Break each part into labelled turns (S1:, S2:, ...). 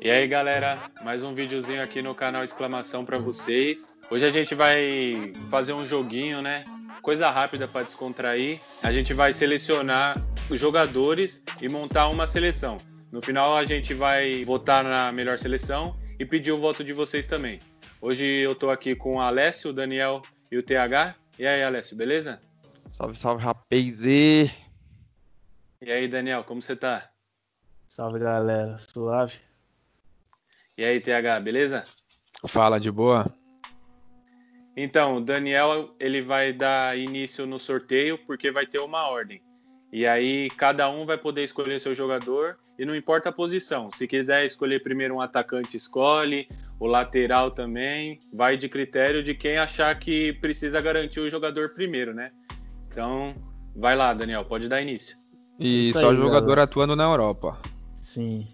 S1: E aí galera, mais um videozinho aqui no canal Exclamação para vocês. Hoje a gente vai fazer um joguinho, né? Coisa rápida para descontrair. A gente vai selecionar os jogadores e montar uma seleção. No final a gente vai votar na melhor seleção e pedir o voto de vocês também. Hoje eu tô aqui com o Alessio, o Daniel e o TH. E aí, Alessio, beleza?
S2: Salve, salve, rapaz! E
S1: aí, Daniel, como você tá?
S3: Salve, galera. Suave?
S1: E aí, TH, beleza?
S2: Fala, de boa?
S1: Então, o Daniel, ele vai dar início no sorteio porque vai ter uma ordem. E aí cada um vai poder escolher seu jogador e não importa a posição. Se quiser escolher primeiro um atacante, escolhe. O lateral também. Vai de critério de quem achar que precisa garantir o jogador primeiro, né? Então, vai lá, Daniel, pode dar início.
S2: E isso só aí, jogador galera. atuando na Europa.
S3: Sim.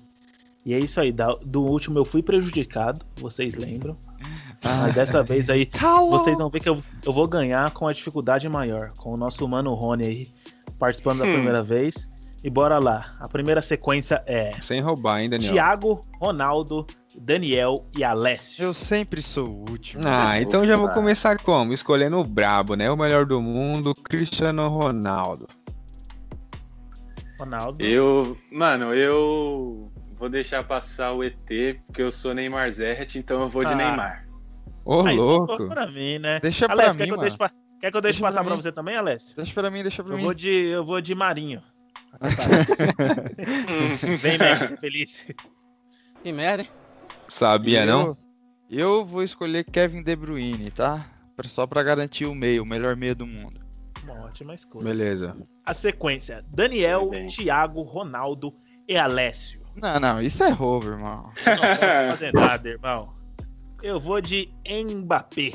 S3: E é isso aí. Do último eu fui prejudicado, vocês lembram. Ah, Mas dessa vez aí, vocês vão ver que eu, eu vou ganhar com a dificuldade maior. Com o nosso mano Rony aí participando hum. da primeira vez. E bora lá. A primeira sequência é.
S2: Sem roubar, hein, Daniel?
S3: Thiago, Ronaldo, Daniel e Alessio.
S2: Eu sempre sou o último. Ah, então já vou começar como? Escolhendo o brabo, né? O melhor do mundo, Cristiano Ronaldo.
S3: Ronaldo.
S1: Eu, mano, eu vou deixar passar o ET, porque eu sou Neymar Zerret, então eu vou de ah. Neymar.
S2: Ô,
S3: ah,
S2: louco.
S3: Pra mim, né?
S2: Deixa Alessio, pra mim.
S3: Que Quer que eu deixe deixa passar pra, pra você também, Alessio?
S2: Deixa pra mim, deixa pra
S3: eu
S2: mim.
S3: Vou de, eu vou de Marinho. Vem, Messi, feliz.
S4: Que merda, hein?
S2: Sabia, eu, não? Eu vou escolher Kevin De Bruyne, tá? Só pra garantir o meio, o melhor meio do mundo.
S3: Uma ótima escolha.
S2: Beleza.
S3: A sequência: Daniel, Thiago, Ronaldo e Alessio.
S2: Não, não, isso é roubo, irmão.
S3: Eu não posso fazer nada, irmão. Eu vou de Mbappé.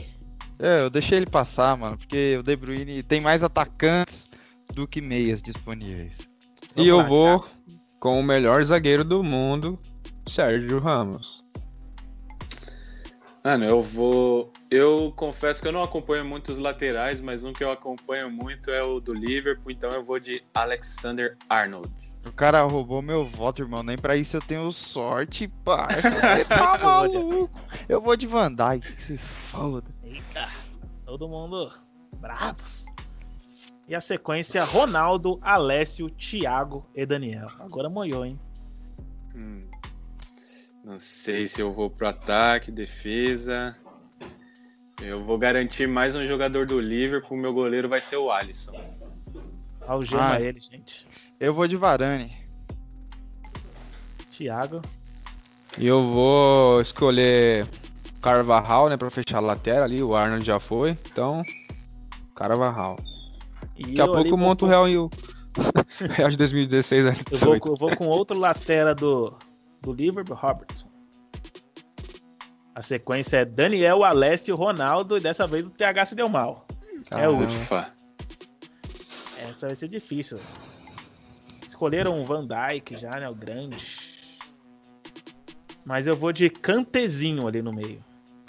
S2: É, eu deixei ele passar, mano, porque o De Bruyne tem mais atacantes do que meias disponíveis. Vamos e eu lá, vou cara. com o melhor zagueiro do mundo, Sérgio Ramos.
S1: Mano, eu vou. Eu confesso que eu não acompanho muito os laterais, mas um que eu acompanho muito é o do Liverpool, então eu vou de Alexander Arnold.
S2: O cara roubou meu voto, irmão. Nem pra isso eu tenho sorte, parça. tá maluco. Eu vou de Van Dijk, se foda.
S3: Eita, todo mundo bravos. E a sequência: Ronaldo, Alessio, Thiago e Daniel. Agora moiou, hein?
S1: Hum, não sei se eu vou pro ataque, defesa. Eu vou garantir mais um jogador do Liverpool. Meu goleiro vai ser o Alisson.
S3: Algema ah, ele, gente.
S2: Eu vou de Varane.
S3: Thiago.
S2: E eu vou escolher Carvajal, né, pra fechar a lateral ali. O Arnold já foi. Então, Carvajal. E Daqui a pouco eu monto o Real e o Real de 2016. Né?
S3: Eu vou, eu vou com outro lateral do, do Liverpool, Robertson. A sequência é Daniel, Alessio, Ronaldo e dessa vez o TH se deu mal.
S1: Caramba. É o Ufa.
S3: Essa vai ser difícil. Escolheram o Van Dyke já, né? O grande. Mas eu vou de cantezinho ali no meio.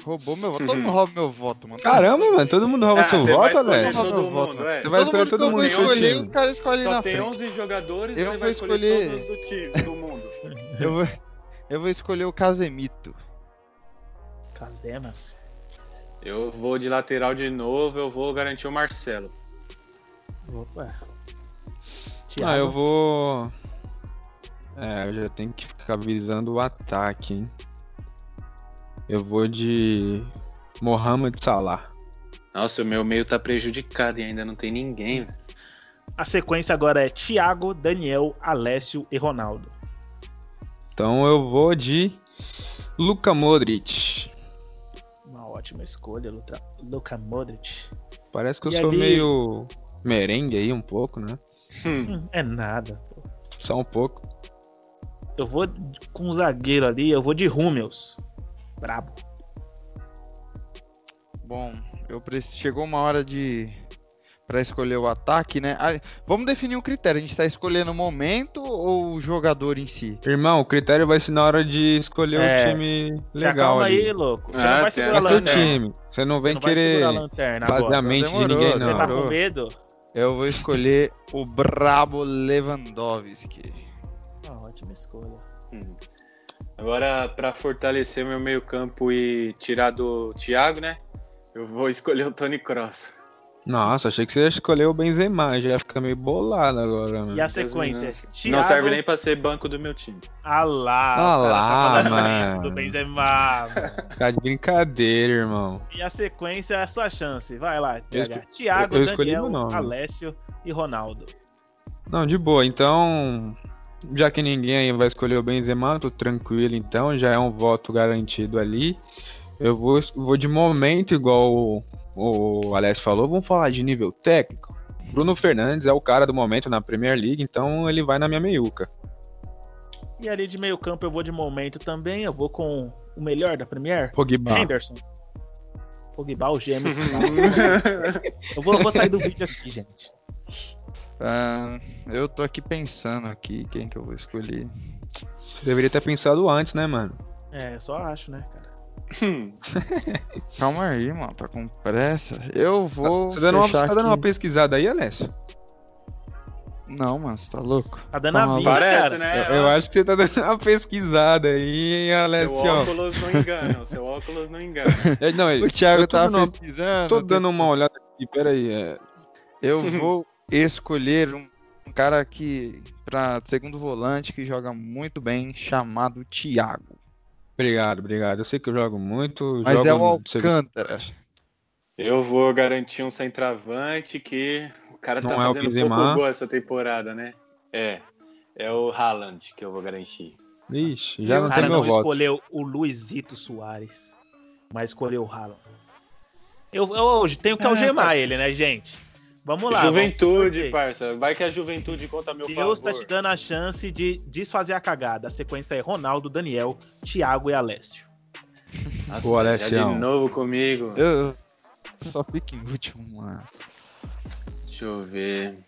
S2: Roubou meu voto. Todo mundo rouba meu voto, mano.
S4: Caramba, mano. Todo mundo rouba ah, seu voto,
S1: velho. Todo mundo, é.
S2: Você vai escolher todo mundo.
S1: Eu
S2: escolher,
S1: os caras escolhem Só tem 11 jogadores eu você vai escolher, escolher todos do time, do.
S2: Eu, vou, eu vou escolher o Casemito.
S3: Casemas.
S1: Eu vou de lateral de novo, eu vou garantir o Marcelo.
S3: Opa.
S2: Thiago. Ah, eu vou. É, eu já tenho que ficar visando o ataque, hein? Eu vou de Mohamed Salah.
S1: Nossa, o meu meio tá prejudicado e ainda não tem ninguém.
S3: A sequência agora é Thiago, Daniel, Alessio e Ronaldo.
S2: Então eu vou de Luka Modric.
S3: Uma ótima escolha, Luka Modric.
S2: Parece que eu e sou ali... meio merengue aí um pouco, né?
S3: Hum. É nada, pô.
S2: Só um pouco.
S3: Eu vou com um zagueiro ali, eu vou de Rúmeus. Brabo.
S2: Bom, eu preciso... chegou uma hora de para escolher o ataque, né? Ah, vamos definir um critério. A gente tá escolhendo o momento ou o jogador em si? Irmão, o critério vai ser na hora de escolher é, o time legal ali.
S3: aí, louco.
S1: Você ah, não vai segurar
S2: a lanterna. Time. Você não vem Você não querer
S3: lanterna
S2: fazer a mente demorou, de ninguém, não.
S3: Você tá com medo?
S2: Eu vou escolher o brabo Lewandowski.
S3: Ah, ótima escolha. Hum.
S1: Agora, para fortalecer meu meio-campo e tirar do Thiago, né? Eu vou escolher o Tony Cross.
S2: Nossa, achei que você ia escolher o Benzema, já ia ficar meio bolado agora. Mano.
S3: E a sequência?
S1: Thiago... Não serve nem pra ser banco do meu time.
S3: Ah lá,
S2: ah lá, tá
S3: mano. do Benzema,
S2: Tá de brincadeira, irmão.
S3: E a sequência é a sua chance. Vai lá, TH. Thiago, eu Daniel, Alessio e Ronaldo.
S2: Não, de boa. Então, já que ninguém aí vai escolher o Benzema, tô tranquilo então, já é um voto garantido ali. Eu vou, vou de momento, igual o, Alex falou, vamos falar de nível técnico. Bruno Fernandes é o cara do momento na Premier League, então ele vai na minha meiuca.
S3: E ali de meio campo eu vou de momento também, eu vou com o melhor da Premier,
S2: Pogba.
S3: Henderson. Pogba, o gêmeos. eu, vou, eu vou sair do vídeo aqui, gente.
S2: Uh, eu tô aqui pensando aqui quem que eu vou escolher. Deveria ter pensado antes, né, mano?
S3: É, eu só acho, né, cara.
S2: Calma aí, mano, tá com pressa. Eu vou.
S4: Tá, tá dando, uma, tá dando uma pesquisada aí, Alessio?
S2: Não, mano, você tá louco?
S3: Tá dando a vida,
S1: Parece,
S3: cara.
S1: né?
S4: Eu, eu, acho que você tá dando uma pesquisada aí, hein, Alessio?
S1: Seu óculos não engana, seu óculos não engana. É,
S2: não, o Thiago tá pesquisando.
S4: Tô dando uma olhada aqui, peraí. É...
S2: Eu vou escolher um, um cara que, para segundo volante, que joga muito bem, chamado Thiago.
S4: Obrigado, obrigado. Eu sei que eu jogo muito.
S2: Mas
S4: jogo
S2: é o Alcântara.
S1: Eu vou garantir um centroavante que o cara tá Não tá é fazendo um pouco gol essa temporada, né? É. É o Haaland que eu vou garantir.
S2: Ixi, já não
S3: tem
S2: meu
S3: não
S2: voto.
S3: escolheu o Luizito Soares, mas escolheu o Haaland. Eu, eu hoje tenho que algemar é, ele, né, gente? Vamos lá.
S1: Juventude, vamos parça. Vai que a juventude conta meu
S3: Deus
S1: favor.
S3: Deus tá te dando a chance de desfazer a cagada. A sequência é Ronaldo, Daniel, Thiago e Alessio.
S1: Nossa, o Alessio. de novo comigo.
S2: Eu só fico em último, mano.
S1: Deixa eu ver.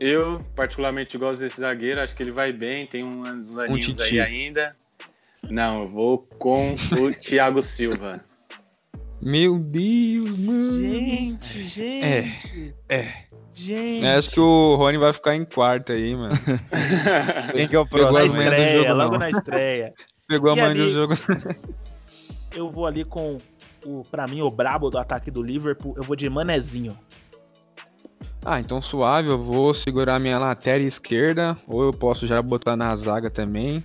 S1: Eu, particularmente, gosto desse zagueiro. Acho que ele vai bem. Tem uns aninhos um aí ainda. Não, eu vou com o Thiago Silva.
S2: Meu Deus, mano.
S3: Gente, gente.
S2: É. É.
S3: Gente.
S2: Acho que o Rony vai ficar em quarto aí, mano.
S3: Quem que é o próximo? Na estreia, jogo, logo não. na estreia.
S2: Pegou e a mãe ali, do jogo.
S3: eu vou ali com o, pra mim, o brabo do ataque do Liverpool. Eu vou de Manezinho.
S2: Ah, então suave, eu vou segurar minha lateral esquerda, ou eu posso já botar na zaga também.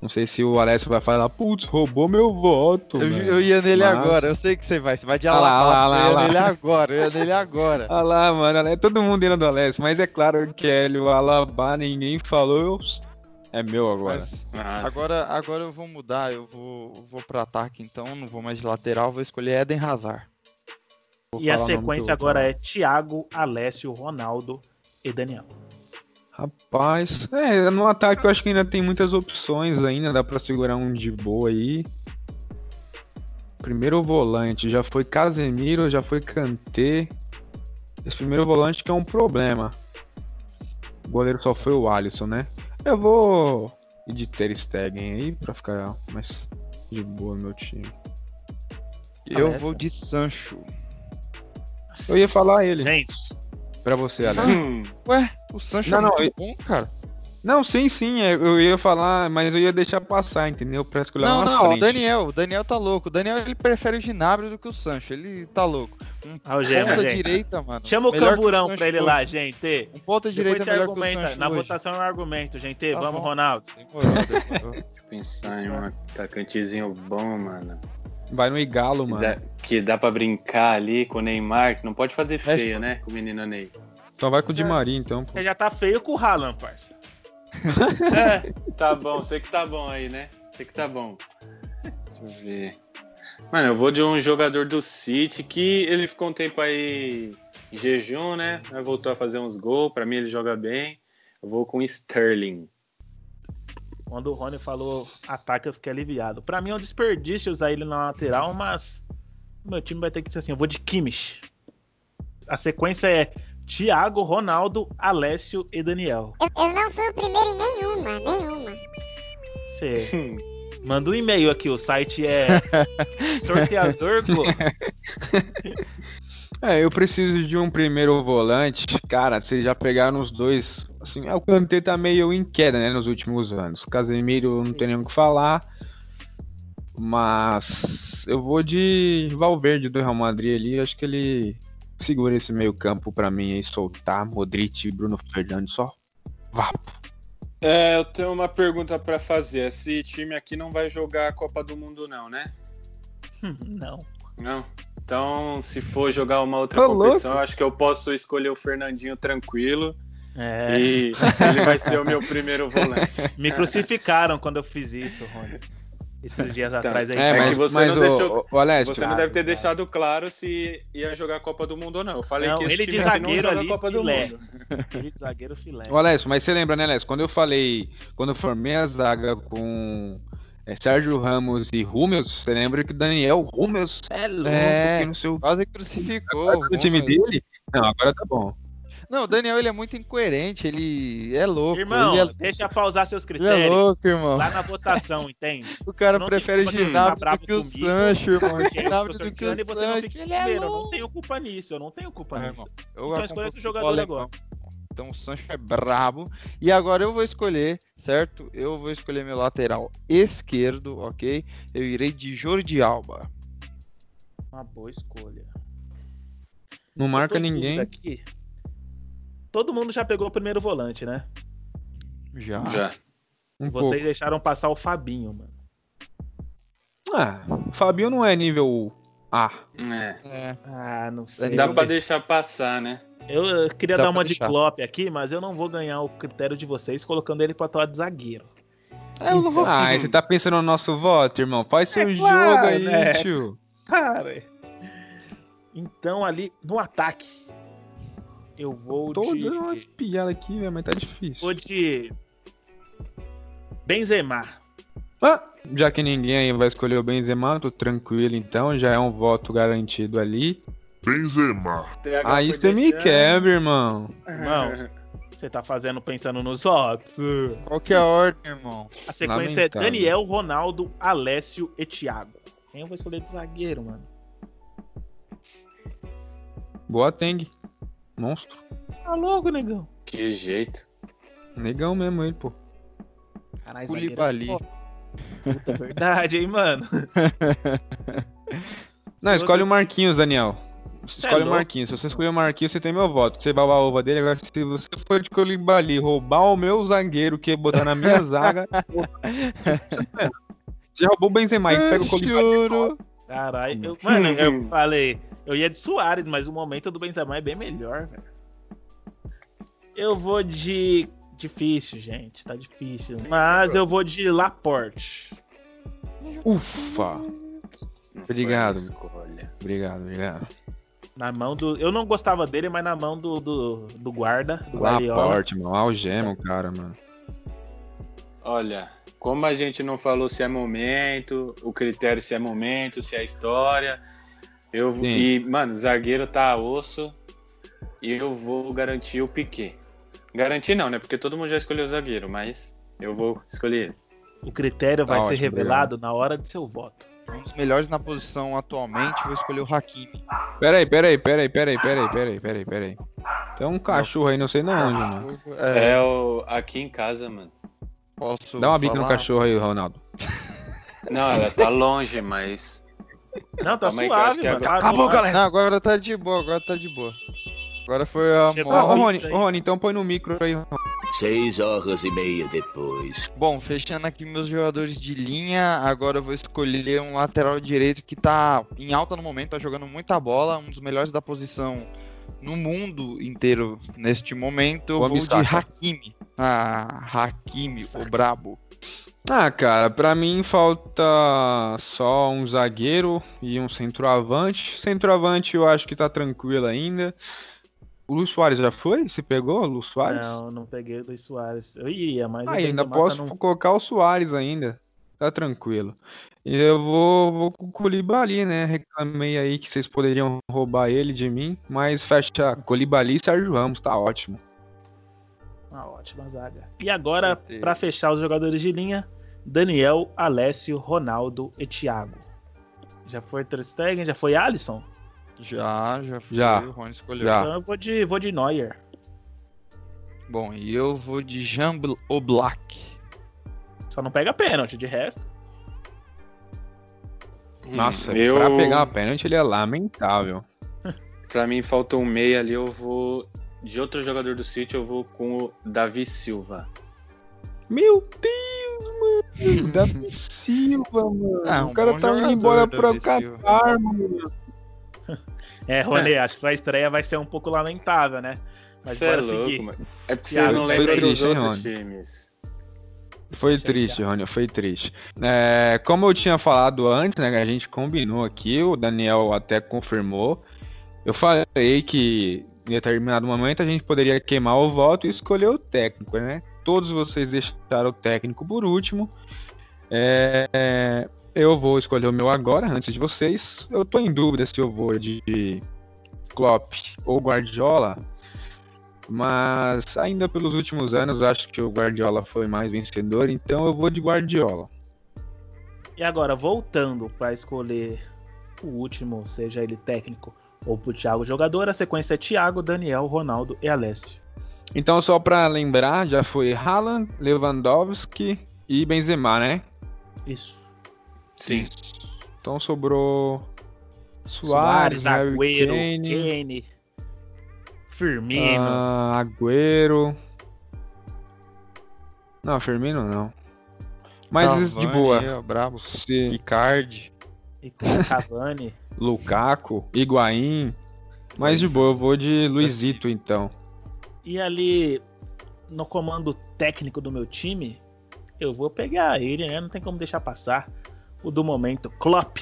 S2: Não sei se o Alessio vai falar, putz, roubou meu voto. Eu, eu ia nele Mas... agora, eu sei que você vai. Você vai de ah lá, lá, lá, eu ia nele agora, eu ia nele agora.
S4: Olha lá, mano, todo mundo indo do Alessio, mas é claro que é ele, o Alaba, ninguém falou. É meu agora.
S2: Mas, agora. Agora eu vou mudar, eu vou, vou pro ataque então, não vou mais de lateral, vou escolher Eden Hazard.
S3: Vou e a sequência agora é Thiago, Alessio, Ronaldo e Daniel.
S2: Rapaz, é, no ataque eu acho que ainda tem muitas opções ainda, dá para segurar um de boa aí. Primeiro volante, já foi Casemiro, já foi Kanté. Esse primeiro volante que é um problema. O goleiro só foi o Alisson, né? Eu vou ir de Ter Stegen aí pra ficar mais de boa no meu time. Eu vou de Sancho. Eu ia falar ele.
S3: Gente,
S2: Pra você, Alex. Hum. Ué, o Sancho
S4: não,
S2: é
S4: não, muito bom, cara. Não, sim, sim, é, eu ia falar, mas eu ia deixar passar, entendeu? Pra escolher
S2: Não, não, frente. o Daniel, o Daniel tá louco. O Daniel ele prefere o Ginabrio do que o Sancho, ele tá louco.
S3: Um Algema, ponta gente. direita, mano. Chama o camburão pra ele hoje. lá, gente.
S2: Um ponta direita melhor argumenta. que o
S3: Na hoje. votação é um argumento, gente. Tá Vamos, bom. Ronaldo.
S1: Deixa eu pensar em um atacantezinho bom, mano.
S2: Vai no Igalo, mano.
S1: Que dá, que dá pra brincar ali com o Neymar, que não pode fazer feia, é. né? Com o menino Ney.
S2: Só vai com o Di Maria, então. Pô.
S3: Você já tá feio com o Haaland, parça.
S1: é, tá bom. Sei que tá bom aí, né? Sei que tá bom. Deixa eu ver. Mano, eu vou de um jogador do City que ele ficou um tempo aí em jejum, né? Voltou a fazer uns gols. Pra mim ele joga bem. Eu vou com Sterling.
S3: Quando o Rony falou ataque, eu fiquei aliviado. Pra mim é um desperdício usar ele na lateral, mas meu time vai ter que ser assim. Eu vou de Kimmich. A sequência é Thiago, Ronaldo, Alessio e Daniel.
S5: Eu, eu não fui o primeiro em nenhuma, nenhuma.
S3: Você manda um e-mail aqui, o site é sorteador.
S4: É, eu preciso de um primeiro volante. Cara, vocês já pegaram os dois. Assim, é, o Kanté tá meio em queda, né, nos últimos anos. Casemiro não tem nem o que falar. Mas eu vou de Valverde do Real Madrid ali. Acho que ele segura esse meio campo para mim e soltar Modric e Bruno Fernandes só. Vapo.
S1: É, eu tenho uma pergunta para fazer. Esse time aqui não vai jogar a Copa do Mundo, não, né?
S3: Não.
S1: Não. Então, se for jogar uma outra
S4: Ô,
S1: competição, eu acho que eu posso escolher o Fernandinho tranquilo.
S3: É.
S1: E ele vai ser o meu primeiro volante.
S3: Me crucificaram quando eu fiz isso, Rony. Esses dias atrás aí.
S4: É,
S1: É
S4: mas,
S1: que você
S4: mas
S1: não
S4: o,
S1: deixou-
S4: o, o
S1: Você não deve ter deixado claro se ia jogar a Copa do Mundo ou não. Eu falei
S3: Não,
S1: que esse
S3: ele
S1: time
S3: de
S1: não
S3: zagueiro
S1: joga
S3: ali,
S1: Copa do
S3: filé.
S1: Mundo.
S3: Ele de zagueiro filé.
S4: O Alessio, mas você lembra, né, Alessio? Quando eu falei, quando eu formei a zaga com é, Sérgio Ramos e Rúmeus, você lembra que o Daniel Rúmeus é louco,
S2: É.
S4: que não sei o
S2: Quase crucificou.
S4: do time dele? Não, agora tá bom.
S2: Não, o Daniel ele é muito incoerente, ele é louco.
S3: Irmão,
S2: ele, é,
S3: deixa pausar seus
S2: ele é
S3: critérios.
S2: louco, irmão.
S3: Lá na votação, entende?
S2: O cara
S3: não
S2: prefere
S3: ficar
S2: Ginabri do que o
S3: comigo,
S2: Sancho, irmão.
S3: Tô
S2: do que o
S3: sorteando você não
S2: Sancho.
S3: tem que
S2: Ele é
S3: escolher. Eu não
S2: louco.
S3: tenho culpa nisso, eu não tenho culpa
S2: Ah,
S3: nisso.
S2: irmão, eu
S3: Então escolha esse jogador
S2: alemão.
S3: agora.
S2: Então o Sancho é brabo. E agora eu vou escolher, certo? Eu vou escolher meu lateral esquerdo, ok? Eu irei de Jordi Alba.
S3: Uma boa escolha.
S4: Não marca ninguém.
S3: Aqui. Todo mundo já pegou o primeiro volante, né?
S2: Já.
S1: Já.
S4: Um
S3: Vocês
S4: pouco.
S3: deixaram passar o Fabinho, mano.
S4: Ah, o Fabinho não é nível A.
S1: É.
S2: É.
S3: Ah, não sei.
S1: Dá pra deixar passar, né?
S3: Eu, eu queria
S2: Dá
S3: dar uma de. Klopp aqui, mas eu não vou ganhar o critério de vocês colocando ele pra atuar de zagueiro.
S2: É, eu não vou.
S4: Ah, você tá pensando no nosso voto, irmão? Faz seu
S3: É claro,
S4: jogo aí,
S3: né?
S4: tio.
S3: Cara. Então ali no ataque eu vou
S4: Tô
S3: de
S4: dando umas piadas aqui, velho, mas tá difícil.
S3: vou de Benzema.
S4: Ah, já que ninguém aí vai escolher o Benzema, tô tranquilo então, já é um voto garantido ali.
S6: Benzema.
S1: TH
S4: Aí você me quebra, irmão.
S3: Irmão, você tá fazendo pensando nos votos.
S2: Qual que é a ordem, irmão?
S3: A sequência
S4: Lamentável.
S3: é Daniel, Ronaldo, Alessio e Thiago. Quem eu vou escolher de zagueiro, mano?
S4: Boa Teng. Monstro.
S3: Tá louco, negão.
S1: Que jeito.
S4: Negão mesmo ele, pô.
S3: Caralho, é foda. Puta verdade, hein, mano.
S4: Não, escolhe o Marquinhos, Daniel.
S3: Cê é
S4: Escolhe o. Marquinhos. Se você escolher o Marquinhos, você tem meu voto. Você vai a ova dele. Agora, se você for de Colibali roubar o meu zagueiro que ia botar na minha zaga. Você roubou o Benzema e pega o Colibali.
S3: Caralho, eu, mano, eu falei, eu ia de Soares, mas o momento do Benzema é bem melhor, velho. Eu vou de. Difícil, gente, tá difícil. Mas eu vou de Laporte.
S4: Ufa. Obrigado. Obrigado, obrigado.
S3: Na mão do. Eu não gostava dele, mas na mão do, do, do guarda, do.
S4: Laporte, mano. Algema o cara, mano.
S1: Olha, como a gente não falou se é momento, o critério se é momento, se é história, eu
S4: Sim.
S1: e mano, zagueiro tá a osso e eu vou garantir o Piquet. Garantir não, né? Porque todo mundo já escolheu o zagueiro, mas eu vou escolher ele.
S3: O critério vai
S4: Tá
S3: ser
S4: ótimo,
S3: revelado na hora de seu voto.
S2: Um dos melhores na posição atualmente, vou escolher o Hakimi.
S4: Pera aí, pera aí, pera aí, pera aí, pera aí, pera aí, pera aí, pera aí. Tem um cachorro aí, não sei não onde, mano.
S2: É,
S1: É o aqui em casa, mano.
S2: posso
S4: Dá uma bica no cachorro aí, Ronaldo.
S1: Não, ela tá longe, mas
S3: Não, tá
S1: Calma
S3: suave, mano.
S1: agora-
S4: Acabou, galera.
S2: Não, agora tá de boa, agora tá de boa. Agora foi a
S3: Chegou
S4: Ô,
S3: a
S4: ô,
S2: moda.
S3: hora.
S4: Rony, Rony, então põe no micro aí.
S7: Seis horas e meia depois.
S2: Bom, fechando aqui meus jogadores de linha, agora eu vou escolher um lateral direito que tá em alta no momento, tá jogando muita bola, um dos melhores da posição no mundo inteiro neste momento. Eu
S4: O
S2: vou de. Hakimi. Ah, Hakimi, o brabo.
S4: Ah, cara, pra mim falta só um zagueiro e um centroavante. Centroavante eu acho que tá tranquilo ainda. O Luiz Soares já foi? Se pegou o Luiz Soares?
S3: Não, não peguei o Luiz Soares. Eu iria, mas.
S4: Ah, ainda posso
S3: num-
S4: colocar o Soares ainda. Tá tranquilo. E eu vou, vou com o Colibali, né? Reclamei aí que vocês poderiam roubar ele de mim. Mas fecha Colibali e Sérgio Ramos, tá ótimo.
S3: Uma ótima zaga. E agora, pra fechar os jogadores de linha, Daniel, Alessio, Ronaldo e Thiago. Já foi Ter Stegen, já foi Alisson?
S2: Já, já foi.
S4: Já.
S2: O Rony escolheu.
S4: Já.
S3: Então eu vou de, vou de Neuer.
S2: Bom, e eu vou de Jean Bl- Oblak.
S3: Só não pega pênalti, de resto.
S4: Nossa,
S1: eu,
S4: pra pegar a pênalti ele é lamentável.
S1: Pra mim falta um meia ali, eu vou. De outro jogador do City, eu vou com o Davi Silva.
S4: Meu Deus, mano. Davi Silva, mano.
S2: Ah, um
S4: o cara tá indo embora pra
S2: Silva.
S4: Qatar, mano.
S3: É, Rony, acho que sua estreia vai ser um pouco lamentável, né? Mas
S1: Você é louco,
S3: seguir.
S1: mano. É porque vocês não lembram dos
S4: triste,
S1: outros
S4: Rony?
S1: times.
S4: Foi triste, Rony, foi triste. É, como eu tinha falado antes, né, a gente combinou aqui, o Daniel até confirmou. Eu falei que em determinado momento a gente poderia queimar o voto e escolher o técnico, né? Todos vocês deixaram o técnico por último. É, é, eu vou escolher o meu agora, antes de vocês. Eu tô em dúvida se eu vou de Klopp ou Guardiola. Mas ainda pelos últimos anos acho que o Guardiola foi mais vencedor, então eu vou de Guardiola.
S3: E agora, voltando para escolher o último, seja ele técnico ou pro Thiago jogador, a sequência é Thiago, Daniel, Ronaldo e Alessio.
S4: Então só pra lembrar, já foi Haaland, Lewandowski e Benzema, né?
S3: Isso.
S1: Sim.
S4: Então sobrou
S3: Soares,
S4: Suárez, Harry
S3: Agüero,
S4: Kane,
S3: Kane, Firmino.
S4: ah, Agüero. Não, Firmino não. Mas de
S2: Cavani,
S4: boa.
S2: ó, brabo.
S4: Se
S2: Icardi.
S3: E Cavani.
S4: Lukaku, Higuaín. Mas de boa, eu vou de Luizito então.
S3: E ali no comando técnico do meu time, eu vou pegar ele, né? Não tem como deixar passar. O do momento, Klopp.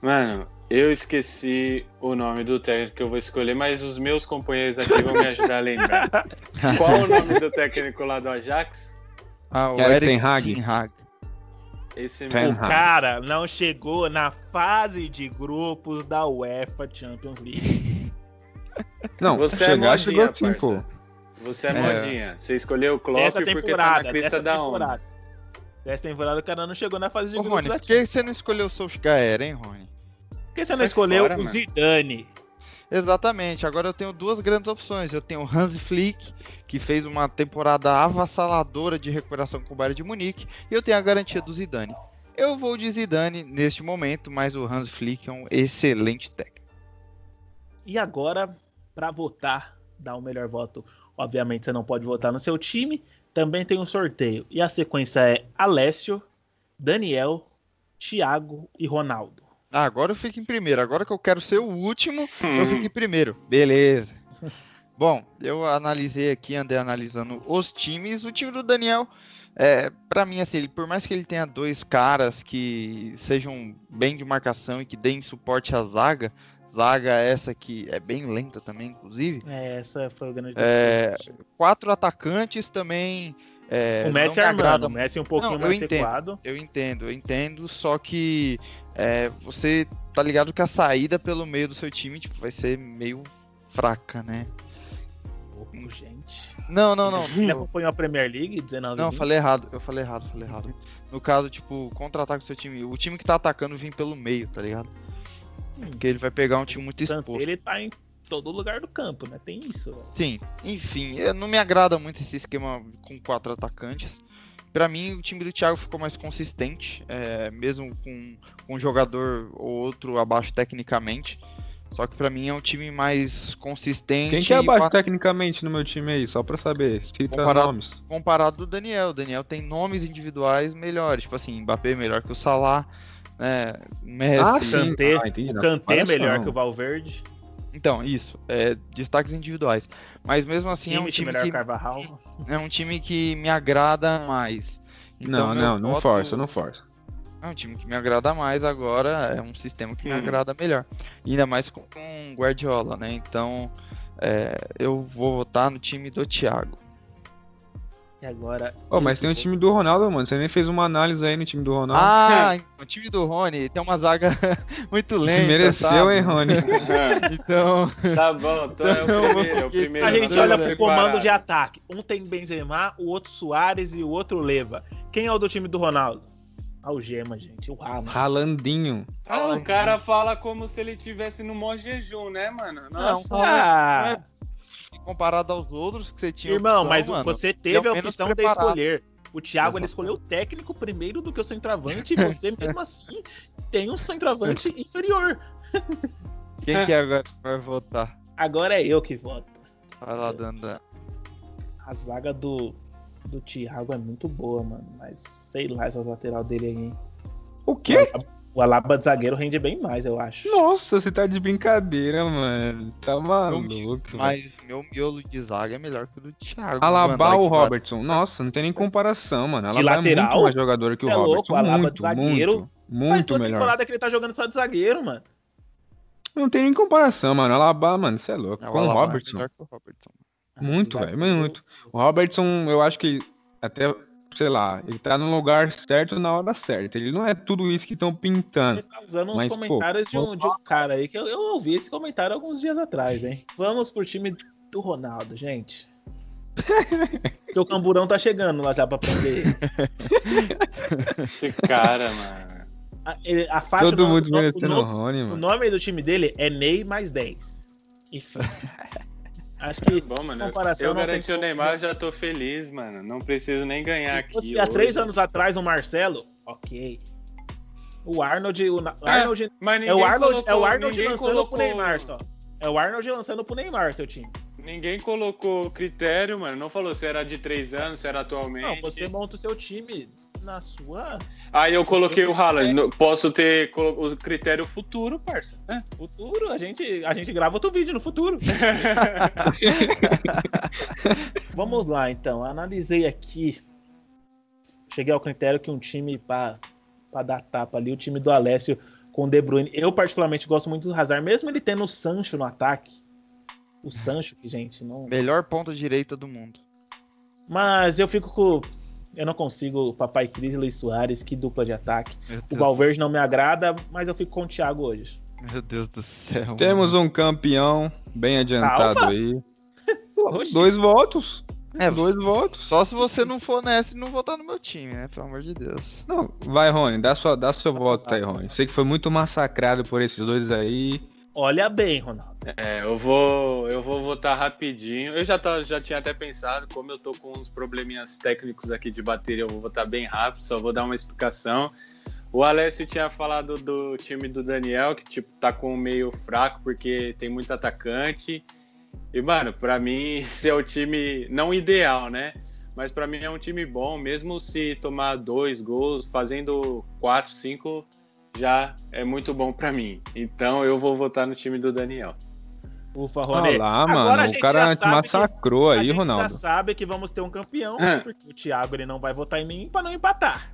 S1: Mano, eu esqueci o nome do técnico que eu vou escolher, mas os meus companheiros aqui vão me ajudar a lembrar. Qual o nome do técnico lá do Ajax?
S2: Ah, o
S4: Eric Ten Hag.
S2: Ten Hag.
S1: Esse
S4: Ten
S3: O
S1: mesmo.
S4: Hag.
S3: cara não chegou na fase de grupos da UEFA Champions League.
S4: Não,
S1: Você é modinha,
S4: chegou assim.
S1: Você é,
S2: É.
S1: modinha. Você escolheu o Klopp
S3: Dessa
S1: porque tá
S3: temporada,
S1: na crista da onda.
S3: temporada. Dessa temporada o cara não chegou na fase de
S2: Ô,
S3: grupos
S2: Rony,
S3: da
S2: por que você não escolheu o Solskjaer, hein, Rony?
S3: Por que você não
S1: Sai
S3: escolheu
S1: fora,
S3: o
S1: mano.
S2: Exatamente, agora eu tenho duas grandes opções. Eu tenho o Hans Flick, que fez uma temporada avassaladora de recuperação com o Bayern de Munique, e eu tenho a garantia do Zidane. Eu vou de Zidane neste momento, mas o Hans Flick é um excelente técnico.
S3: E agora, pra votar, dar o melhor voto, obviamente você não pode votar no seu time. Também tem um sorteio. E a sequência é Alessio, Daniel, Thiago e Ronaldo.
S2: Ah, agora eu fico em primeiro. Agora que eu quero ser o último, eu
S1: Hum,
S2: fico em primeiro. Beleza. Bom, eu analisei aqui, andei analisando os times. O time do Daniel, é, para mim, assim, ele, por mais que ele tenha dois caras que sejam bem de marcação e que deem suporte à zaga, zaga essa que é bem lenta também, inclusive.
S3: É, essa foi o grande
S2: É. Quatro atacantes também. É,
S3: O Messi
S2: não me
S3: armando,
S2: agrada
S3: o Messi um pouquinho
S2: Não, eu
S3: mais
S2: entendo.
S3: recuado.
S2: Eu entendo, eu entendo, só que é, você tá ligado que a saída pelo meio do seu time tipo, vai ser meio fraca, né?
S3: Pouco, gente.
S2: Não, não, não.
S3: Ele
S2: eu-
S3: acompanhou a Premier League 19
S2: não,
S3: vinte?
S2: falei errado, eu falei errado, falei errado. No caso, tipo, contra-ataque do seu time, o time que tá atacando vem pelo meio, tá ligado?
S3: Hum.
S2: Porque ele vai pegar um time muito exposto.
S3: ele tá em todo lugar do campo, né? Tem isso. velho.
S2: Sim, enfim, eu- não me agrada muito esse esquema com quatro atacantes. Pra mim, o time do Thiago ficou mais consistente, é, mesmo com, com um jogador ou outro abaixo tecnicamente. Só que pra mim é um time mais consistente.
S4: Quem que é abaixo
S2: pa-
S4: tecnicamente no meu time aí? Só pra saber. Cita
S2: Comparado-
S4: nomes.
S2: comparado do Daniel. O Daniel tem nomes individuais melhores, tipo assim, Mbappé melhor que o Salah, né? Messi.
S4: Ah, sim.
S3: Kanté,
S4: Ah, entendi,
S3: o. Kanté
S4: Olha
S3: melhor que o Valverde.
S2: Então, isso, é, destaques individuais. Mas mesmo assim é um time
S3: melhor
S2: que
S3: Carvajal.
S2: é um time que me agrada mais. Então,
S4: não, não, não
S2: voto-
S4: força, não força.
S2: É um time que me agrada mais agora, é um sistema que me
S1: Hum.
S2: agrada melhor. E ainda mais com com Guardiola, né? Então, é, eu vou votar no time do Thiago.
S3: E agora.
S4: Ô, mas tem o time do Ronaldo, mano. Você nem fez uma análise aí no time do Ronaldo.
S2: Ah, então, o time do Rony tem uma zaga muito lenta,
S4: Mereceu,
S2: sabe?
S4: hein, Rony?
S2: Então,
S1: tá bom, então é o
S2: Não,
S1: primeiro, é o primeiro.
S3: A gente olha pro comando de ataque. Um tem Benzema, o outro Soares e o outro Leva. Quem é o do time do Ronaldo? Algema, gente. O Haaland.
S4: Ralandinho.
S1: Ah, o cara fala como se ele tivesse no maior jejum, né, mano? Nossa.
S2: Não,
S3: Ah,
S2: comparado aos outros que você tinha.
S3: irmão,
S2: opção,
S3: mas
S2: mano,
S3: você
S2: é
S3: teve a opção de escolher. O Thiago ele escolheu o técnico primeiro do que o centroavante e você mesmo assim tem um centroavante inferior.
S2: Quem que agora vai votar?
S3: Agora é eu que voto.
S2: Vai lá, Dandan.
S3: A zaga do, do Thiago é muito boa, mano. Mas sei lá, essa lateral dele aí. hein?
S4: O quê?
S3: O Alaba de zagueiro rende bem mais, eu acho.
S4: Nossa, você tá de brincadeira, mano. Tá maluco.
S2: Mas meu miolo de zaga é melhor que o do Thiago.
S4: Alaba ou Robertson? Nossa, não tem nem comparação, mano.
S3: De
S4: Alaba é
S3: lateral?
S4: muito mais jogador que o
S3: É louco,
S4: Robertson.
S3: Alaba de
S4: muito,
S3: zagueiro.
S4: muito,
S3: Faz
S4: muito
S3: duas
S4: melhor.
S3: temporadas que ele tá jogando só de zagueiro, mano.
S4: Não tem nem comparação, mano. Alaba, mano, você é louco.
S2: É, o
S4: Com o
S2: é
S4: Robertson.
S2: melhor que o Robertson.
S4: Muito,
S3: Zagueiro.
S4: velho, muito. O Robertson, eu acho que até, sei lá, ele tá no lugar certo na hora certa. Ele não é tudo isso que estão pintando.
S3: Ele tá usando uns
S4: Mas, pô,
S3: comentários de, um, de um cara aí que eu, eu ouvi esse comentário alguns dias atrás, hein? Vamos pro time do Ronaldo, gente. Porque o camburão tá chegando lá já pra prender ele.
S1: Esse cara, mano.
S3: A, ele- a faixa
S4: Todo
S3: do-
S4: mundo
S3: do-
S4: desmerecendo
S3: o,
S4: o
S3: no-
S4: Rony,
S3: o
S4: mano.
S3: nome do time dele é Ney mais 10. Enfim. Acho que
S1: Bom, mano, eu garanti o. Neymar, eu já tô feliz, mano. Não preciso nem ganhar
S3: se
S1: aqui.
S3: há três anos atrás o Marcelo, ok. O Arnold, o,
S1: É,
S3: Arnold
S1: Mas
S3: é o Arnold, é o
S1: colocou-
S3: Arnold lançando
S1: colocou,
S3: pro Neymar só. É o Arnold lançando pro Neymar, seu time.
S1: Ninguém colocou critério, mano. Não falou se era de três anos, se era atualmente.
S3: Não, você monta o seu time na sua
S1: Aí eu coloquei o Haaland. No- Posso ter o critério futuro, parça. É.
S3: futuro. A gente, a gente grava outro vídeo no futuro. Vamos lá, então. Analisei aqui. Cheguei ao critério que um time pra, pra dar tapa ali, o time do Alessio com o De Bruyne. Eu, particularmente, gosto muito do Hazard, mesmo ele tendo o Sancho no ataque. O Sancho, que, gente, não.
S2: Melhor ponta direita do mundo.
S3: Mas eu fico com. Eu não consigo. Papai Cris e Luiz Soares, que dupla de ataque. O Valverde não me agrada, mas eu fico com o Thiago hoje.
S2: meu Deus do céu.
S4: Temos
S2: mano.
S4: um campeão bem adiantado
S3: Calma.
S4: aí. Dois votos.
S2: É,
S4: Dois votos.
S2: Só se você não for nessa e não votar no meu time, né? Pelo amor de Deus.
S4: Não, vai, Rony, dá, sua, dá seu voto aí, Rony. Sei que foi muito massacrado por esses dois aí.
S3: Olha bem, Ronaldo.
S1: É, eu vou, eu vou votar rapidinho. Eu já, tá, já tinha até pensado, como eu tô com uns probleminhas técnicos aqui de bateria, eu vou votar bem rápido, só vou dar uma explicação. O Alessio tinha falado do time do Daniel, que tipo, tá com meio fraco porque tem muito atacante. E, mano, pra mim, esse é o time não ideal, né? Mas pra mim é um time bom, mesmo se tomar dois gols, fazendo quatro, cinco, já é muito bom pra mim. Então eu vou votar no time do Daniel.
S3: Ufa,
S4: Olha
S3: Rony.
S4: lá,
S3: Agora a
S4: mano. O
S3: gente
S4: cara
S3: já
S4: te massacrou
S3: a
S4: aí,
S3: gente já
S4: Ronaldo.
S3: sabe que vamos ter um campeão,
S1: É.
S3: porque o Thiago ele não vai votar em mim pra não empatar.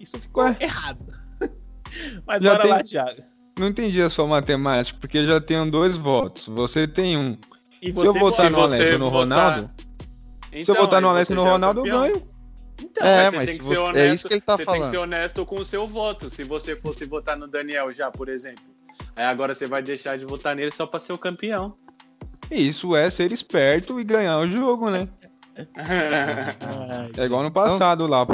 S3: Isso ficou
S4: Ué?
S3: errado. Mas
S4: Já
S3: bora
S4: tem-
S3: lá, Thiago.
S4: Não entendi a sua matemática, porque já tenho dois votos. Você tem um.
S3: E
S4: Se eu votar
S1: Se
S4: no Alessio e no
S1: votar-
S4: Ronaldo, se
S1: Então,
S4: eu votar no e
S1: você
S4: no
S1: já é
S4: Ronaldo, eu ganho.
S3: Então,
S2: É,
S1: Mas você
S2: mas
S1: tem que
S2: se
S1: ser
S2: você-
S1: honesto.
S2: é isso que ele tá
S1: você tem que
S2: falando.
S1: ser honesto com o seu voto. Se você fosse votar no Daniel já, por exemplo. Aí agora você vai deixar de votar nele só pra ser o campeão.
S4: Isso é ser esperto e ganhar o jogo, né? É igual no passado lá.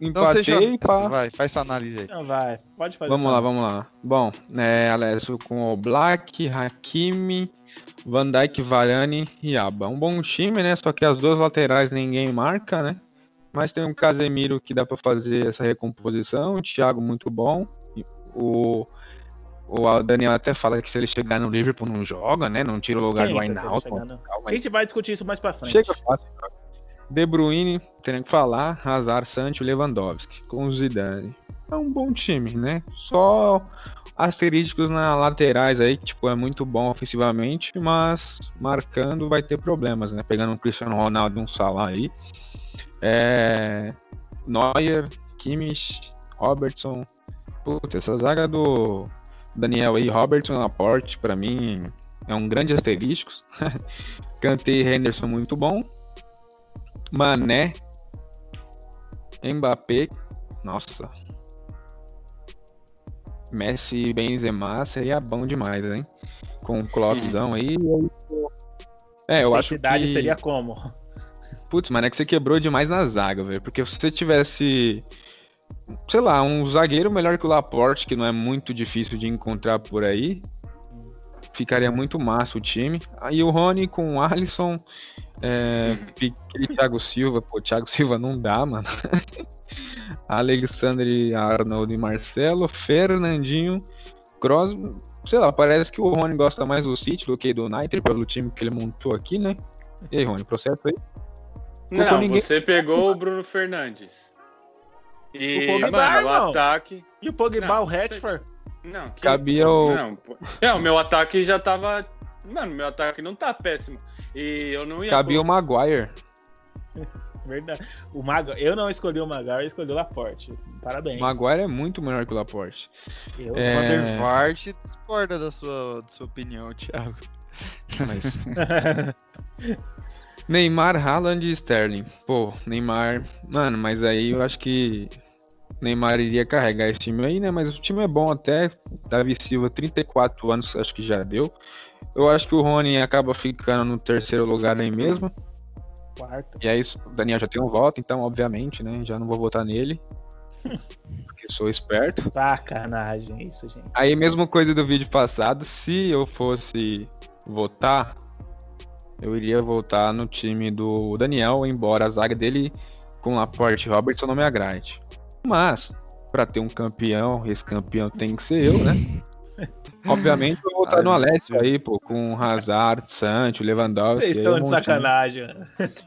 S2: Então seja
S4: Empatei e
S2: honesto,
S4: pá.
S2: vai, faz sua análise aí.
S3: Então vai, pode fazer
S4: Vamos lá, vamos lá. Bom, é, Alessio com o Black, Hakimi, Van Dijk, Varane e Aba. Um bom time, né? Só que as duas laterais ninguém marca, né? Mas tem um Casemiro que dá pra fazer essa recomposição, o Thiago muito bom. O, o Daniel até fala que se ele chegar no Liverpool não joga, né? Não tira o lugar do
S3: Esquenta, ele
S4: Ainaldo.
S3: no- A gente vai discutir isso mais pra frente.
S4: Chega fácil. De Bruyne, tem que falar, Hazard, Sancho, Lewandowski, com o Zidane. É um bom time, né? Só asterísticos na laterais aí, que tipo, é muito bom ofensivamente, mas marcando vai ter problemas, né? Pegando um Cristiano Ronaldo e um Salah aí. É... Neuer, Kimmich, Robertson. Puta, essa zaga do Daniel aí, Robertson Laporte, pra mim, é um grande asterisco. Kanté e Henderson muito bom. Mané. Mbappé. Nossa. Messi e Benzema seria bom demais, hein? Com o Kloppzão aí. eu- É, eu acho que...
S3: seria como?
S4: Putz, mano, é que você quebrou demais na zaga, velho. Porque se você tivesse sei lá, um zagueiro melhor que o Laporte, que não é muito difícil de encontrar por aí. Ficaria muito massa o time. Aí o Rony com o Alisson, é, aquele Thiago Silva, pô, Thiago Silva não dá, mano. Alexandre Arnold e Marcelo, Fernandinho, Cross, sei lá, parece que o Rony gosta mais do City do que do United pelo time que ele montou aqui, né? E aí, Rony, processo aí?
S1: Não, ninguém... você pegou o Bruno Fernandes. E, o Pogba, mano, o ataque.
S3: E o Pogba, não, o Redford?
S1: Não, que...
S4: cabia o.
S1: Não, é, o meu ataque já tava. Mano, meu ataque não tá péssimo. E eu não ia.
S4: Cabia o Maguire.
S3: Verdade. O Mag... Eu não escolhi o Maguire, eu escolhi o Laporte. Parabéns.
S4: O Maguire é muito melhor que o Laporte.
S2: Eu... É... O Vandervart discorda da sua, da sua opinião, Thiago.
S4: Mas... Neymar, Haaland e Sterling. Pô, Neymar. Mano, mas aí eu acho que Neymar iria carregar esse time aí, né? Mas o time é bom até. Davi Silva, 34 anos, acho que já deu. Eu acho que o Rony acaba ficando no terceiro lugar aí mesmo.
S3: Quarto.
S4: E aí, o Daniel já tem um voto, então, obviamente, né? Já não vou votar nele. porque sou esperto.
S3: Sacanagem, isso, gente.
S4: Aí, mesma coisa do vídeo passado. Se eu fosse votar, eu iria votar no time do Daniel, embora a zaga dele com Laporte e Robertson não me agrade. Mas, para ter um campeão, esse campeão tem que ser eu, né? Obviamente eu vou estar no Alessio aí, pô, com Hazard, Sancho, Lewandowski.
S3: Vocês estão de sacanagem.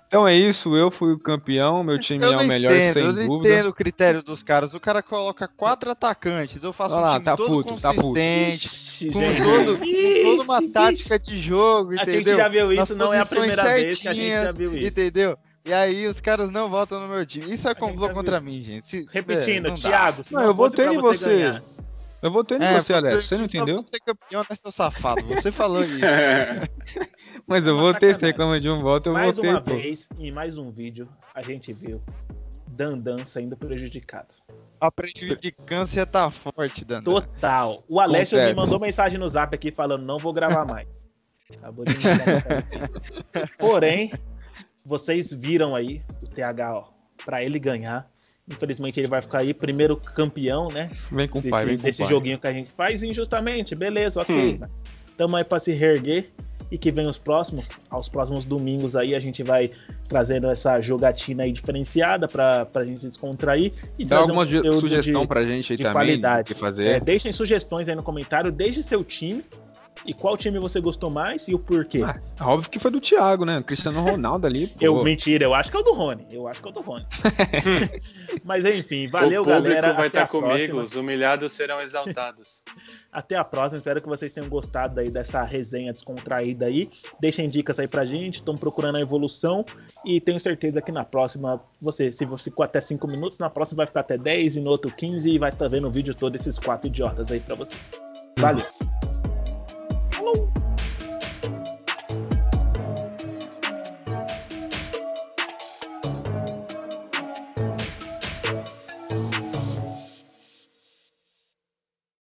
S4: Então é isso, eu fui o campeão, meu time eu é o melhor
S2: entendo,
S4: sem
S2: eu
S4: dúvida. Eu
S2: não entendo o critério dos caras. O cara coloca quatro atacantes, eu faço
S4: Olha
S2: um
S4: lá,
S2: time
S4: tá
S2: todo
S4: puto, tá puto.
S2: consistente, com, todo, com toda uma
S3: Ixi,
S2: tática de jogo,
S3: A
S2: entendeu?
S3: gente já viu isso,
S2: Nas
S3: não é a primeira vez que a gente já
S2: certinhas,
S3: viu isso.
S2: Entendeu? E aí os caras não votam no meu time. Isso é complô contra mim, gente. Se-
S3: Repetindo,
S2: é.
S3: Thiago, se
S4: Não,
S3: não,
S4: eu votei em
S3: você
S4: você. Eu votei em
S2: É,
S4: você, Alex, você não
S2: eu
S4: entendeu?
S2: vou ser campeão nessa safado. Você falou isso.
S4: Mas eu
S3: Uma
S4: votei, você reclama de um voto, eu
S3: Mais
S4: votei,
S3: uma
S4: pô.
S3: vez, em mais um vídeo, a gente viu Dandan saindo prejudicado.
S2: A prejudicância tá forte, Dandan.
S3: Total. O Alessio me mandou mensagem no zap aqui falando: não vou gravar mais. Acabou de me. Porém, vocês viram aí o TH, ó, pra ele ganhar. Infelizmente ele vai ficar aí, primeiro campeão, né?
S4: Vem com o pai, vem com
S3: desse
S4: pai.
S3: joguinho que a gente faz injustamente, beleza, ok. Mas tamo aí pra se reerguer. E que vem os próximos, aos próximos domingos aí a gente vai trazendo essa jogatina aí diferenciada pra, pra gente descontrair e
S4: Dá
S3: um
S4: alguma
S3: conteúdo
S4: sugestão
S3: de-
S4: pra gente aí
S3: de
S4: também
S3: qualidade.
S4: que fazer.
S3: É, deixem sugestões aí no comentário, desde seu time e qual time você gostou mais e o porquê.
S4: Ah, óbvio que foi do Thiago, né? Cristiano Ronaldo ali, pô.
S3: eu, mentira, eu acho que é o do Rony. Eu acho que é o do Rony. Mas enfim, valeu,
S1: o público
S3: galera.
S1: vai
S3: Até
S1: estar
S3: a
S1: comigo,
S3: próxima.
S1: os humilhados serão exaltados.
S3: Até a próxima. Espero que vocês tenham gostado aí dessa resenha descontraída aí. Deixem dicas aí pra gente. Estão procurando a evolução. E tenho certeza que na próxima, você, se você ficou até 5 minutos, na próxima vai ficar até 10 e no outro 15 e vai estar vendo o vídeo todo esses quatro idiotas aí pra você. Valeu. Falou!